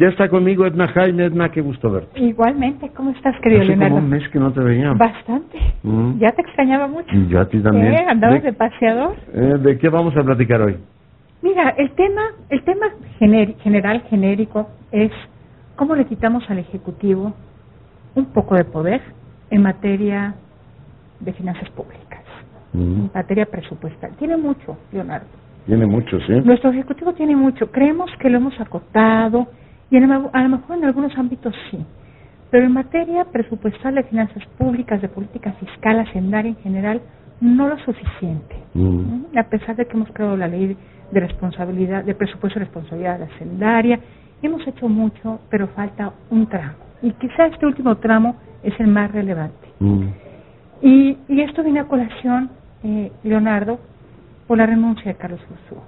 Ya está conmigo Edna Jaime. Edna, qué gusto verte. Igualmente, ¿cómo estás, querido Hace Leonardo? como un mes que no te veía. Bastante. Mm. Ya te extrañaba mucho. Y yo a ti también. ¿Eh? ¿Andabas ¿De, de paseador? eh, ¿De qué vamos a platicar hoy? Mira, el tema, el tema gener- general, genérico, es cómo le quitamos al Ejecutivo un poco de poder en materia de finanzas públicas, Mm. en materia presupuestal. Tiene mucho, Leonardo. Tiene muchos, ¿eh? Nuestro Ejecutivo tiene mucho. Creemos que lo hemos acotado y en el- a lo mejor en algunos ámbitos sí. Pero en materia presupuestal de finanzas públicas, de política fiscal, hacendaria en general, no lo suficiente. Mm. A pesar de que hemos creado la ley de responsabilidad, de presupuesto y responsabilidad hacendaria, hemos hecho mucho, pero falta un tramo. Y quizá este último tramo es el más relevante. Mm. Y, y esto viene a colación, eh, Leonardo, por la renuncia de Carlos Ursúa.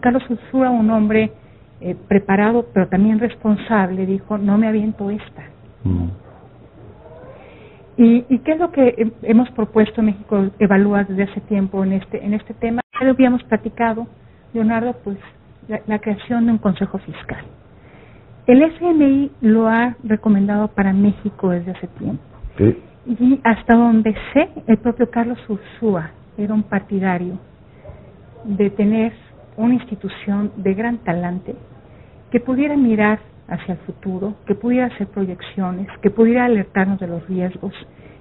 Carlos Ursúa, un hombre eh, preparado, pero también responsable, dijo, no me aviento esta. Mm. ¿Y, y qué es lo que hemos propuesto en México Evalúa desde hace tiempo en este, en este tema? Ya lo habíamos platicado, Leonardo, pues la, la creación de un consejo fiscal. El FMI lo ha recomendado para México desde hace tiempo. Sí. Y hasta donde sé, el propio Carlos Ursúa era un partidario de tener una institución de gran talante que pudiera mirar hacia el futuro, que pudiera hacer proyecciones, que pudiera alertarnos de los riesgos,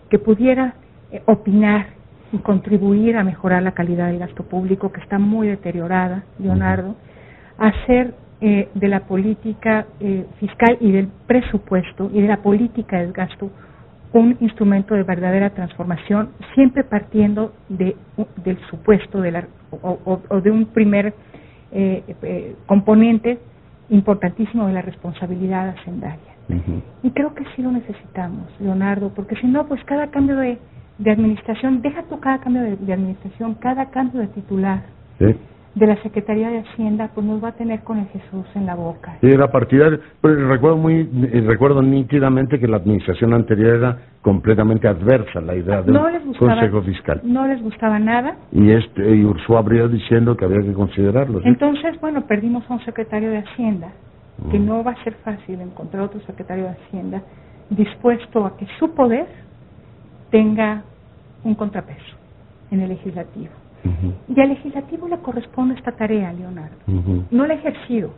que pudiera eh, opinar y contribuir a mejorar la calidad del gasto público, que está muy deteriorada, Leonardo, hacer eh, de la política eh, fiscal y del presupuesto y de la política del gasto un instrumento de verdadera transformación, siempre partiendo de, del supuesto de la, o, o- o de un primer eh, eh, componente importantísimo de la responsabilidad hacendaria. Y creo que sí lo necesitamos, Leonardo, porque si no, pues cada cambio de, de administración, deja tú cada cambio de, de administración, cada cambio de titular Sí. De la Secretaría de Hacienda, pues nos va a tener con el Jesús en la boca. Era partidario, pero recuerdo muy, eh, recuerdo nítidamente que la administración anterior era completamente adversa a la idea de No gustaba, consejo fiscal. no les gustaba nada, Y este y Ursúa abrió diciendo que había que considerarlo. ¿sí? Entonces, bueno, perdimos a un secretario de Hacienda, que Mm. no va a ser fácil encontrar otro secretario de Hacienda dispuesto a que su poder tenga un contrapeso en el legislativo. Y al legislativo le corresponde esta tarea, Leonardo. No la ha ejercido,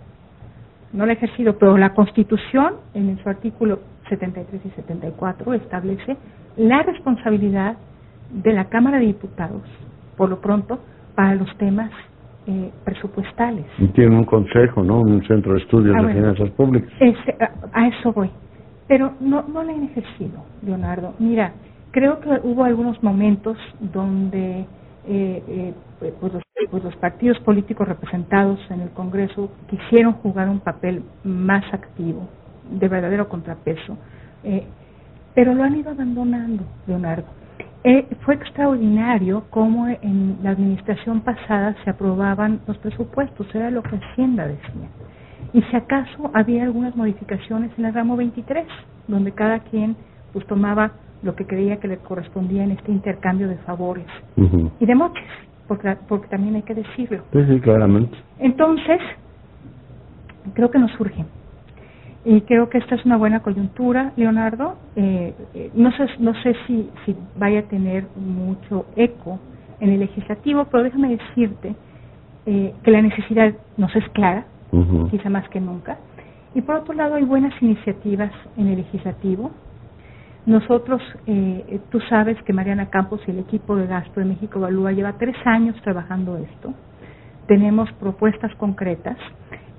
no la ha ejercido, pero la Constitución, en su artículo 73 y 74, establece la responsabilidad de la Cámara de Diputados, por lo pronto, para los temas eh, presupuestales. Y tiene un consejo, ¿no? Un centro de estudios Ah, de bueno. finanzas públicas. A eso voy. Pero no, no la han ejercido, Leonardo. Mira, creo que hubo algunos momentos donde eh, eh, pues, los, pues los partidos políticos representados en el Congreso quisieron jugar un papel más activo, de verdadero contrapeso, eh, pero lo han ido abandonando, Leonardo. Eh, fue extraordinario cómo en la administración pasada se aprobaban los presupuestos, era lo que Hacienda decía. Y si acaso había algunas modificaciones en el ramo 23, donde cada quien pues tomaba lo que creía que le correspondía en este intercambio de favores y de moches, porque, porque también hay que decirlo. Sí, sí, claramente. Entonces, creo que nos surge. Y creo que esta es una buena coyuntura, Leonardo. Eh, eh, no sé, no sé si, si vaya a tener mucho eco en el legislativo, pero déjame decirte eh, que la necesidad nos es clara, quizá más que nunca. Y por otro lado, hay buenas iniciativas en el legislativo. Nosotros, eh, tú sabes que Mariana Campos y el equipo de gasto de México Evalúa lleva tres años trabajando esto. Tenemos propuestas concretas.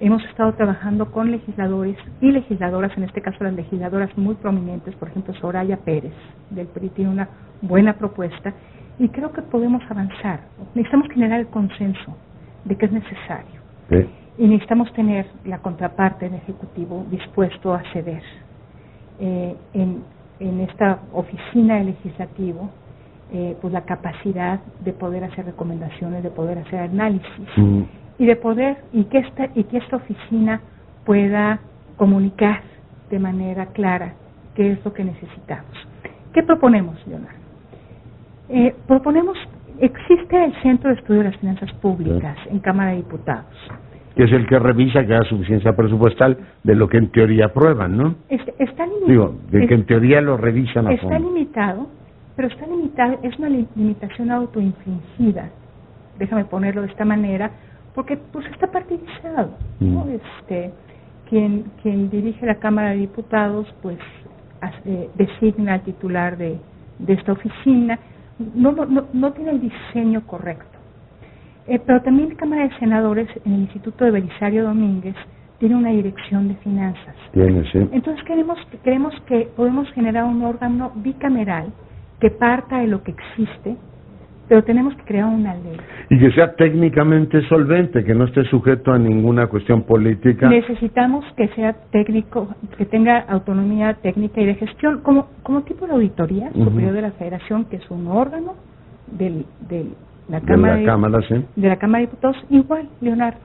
Hemos estado trabajando con legisladores y legisladoras, en este caso las legisladoras muy prominentes, por ejemplo Soraya Pérez del PRI tiene una buena propuesta y creo que podemos avanzar. Necesitamos generar el consenso de que es necesario Sí. y necesitamos tener la contraparte del Ejecutivo dispuesto a ceder. Eh, en, en esta oficina del Legislativo, eh, pues la capacidad de poder hacer recomendaciones, de poder hacer análisis Ujú. y de poder y que esta y que esta oficina pueda comunicar de manera clara qué es lo que necesitamos. ¿Qué proponemos, Leonardo? Eh, proponemos, existe el Centro de Estudio de las Finanzas Públicas en Cámara de Diputados. Que es el que revisa que haya suficiencia presupuestal de lo que en teoría aprueban, ¿no? está limitado. Digo, de que en teoría lo revisan a Está limitado, pero está limitado, es una limitación autoinfligida, déjame ponerlo de esta manera, porque pues está partidizado, ¿no? Mm. Este, quien, quien dirige la Cámara de Diputados, pues designa al titular de, de esta oficina, no, no, no tiene el diseño correcto. Eh, pero también la Cámara de Senadores, en el Instituto de Belisario Domínguez, tiene una dirección de finanzas. Tiene, sí. Entonces queremos, queremos que podemos generar un órgano bicameral que parta de lo que existe, pero tenemos que crear una ley. Y que sea técnicamente solvente, que no esté sujeto a ninguna cuestión política. Necesitamos que sea técnico, que tenga autonomía técnica y de gestión, como, como tipo de auditoría superior de la Federación, que es un órgano del, del la Cámara de la Cámara, sí. de la Cámara de Diputados, igual, Leonardo.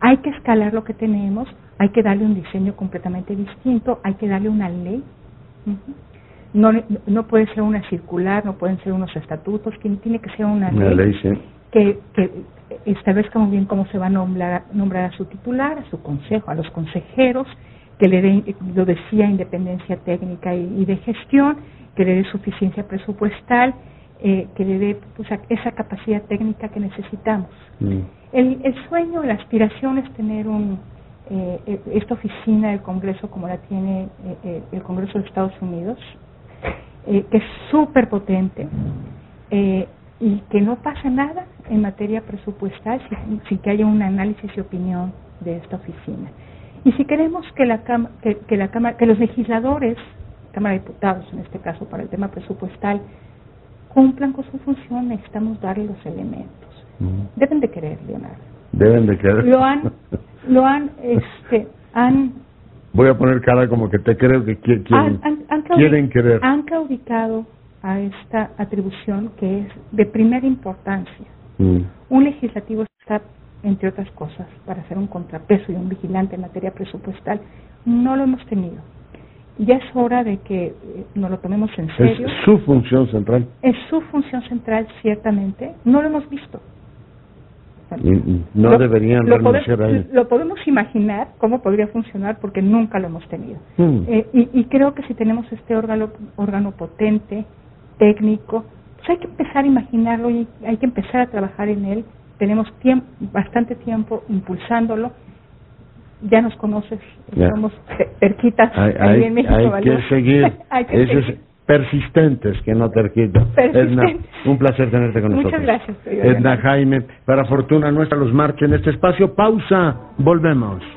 Hay que escalar lo que tenemos, hay que darle un diseño completamente distinto, hay que darle una ley. no, no puede ser una circular, no pueden ser unos estatutos, tiene que ser una, ley, que, que establezca muy bien cómo se va a nombrar, nombrar a su titular, a su consejo, a los consejeros, que le dé, lo decía, independencia técnica y de gestión, que le dé suficiencia presupuestal eh, que le dé pues, esa capacidad técnica que necesitamos. Mm. El, el, sueño, la aspiración es tener un, eh, eh, esta oficina del Congreso como la tiene el Congreso de Estados Unidos, que es súper potente y que no pasa nada en materia presupuestal sin, sin, que haya un análisis y opinión de esta oficina. Y si queremos que la, que, que la Cámara, que los legisladores, Cámara de Diputados en este caso para el tema presupuestal, cumplan con su función, necesitamos darle los elementos. Deben de querer, Leonardo. Deben de querer. Lo han, lo han, este, han... Voy a poner cara como que te creo que quieren, quieren querer. Han claudicado a esta atribución que es de primera importancia. Un legislativo está, entre otras cosas, para hacer un contrapeso y un vigilante en materia presupuestal. No lo hemos tenido ya es hora de que eh, nos lo tomemos en serio. Es su función central. Es su función central, ciertamente. No lo hemos visto. no deberían renunciar a Lo podemos imaginar cómo podría funcionar porque nunca lo hemos tenido. Hmm. Eh, y, creo que si tenemos este órgano, órgano potente, técnico, pues hay que empezar a imaginarlo y hay que empezar a trabajar en él. Tenemos tiempo, bastante tiempo impulsándolo ya nos conoces, somos terquitas hay, ahí en México. Hay que seguir, esos persistentes que no terquitas. Edna, un placer tenerte con nosotros. Muchas gracias. Edna Jaime, para fortuna nuestra los marcha en este espacio. Pausa, volvemos.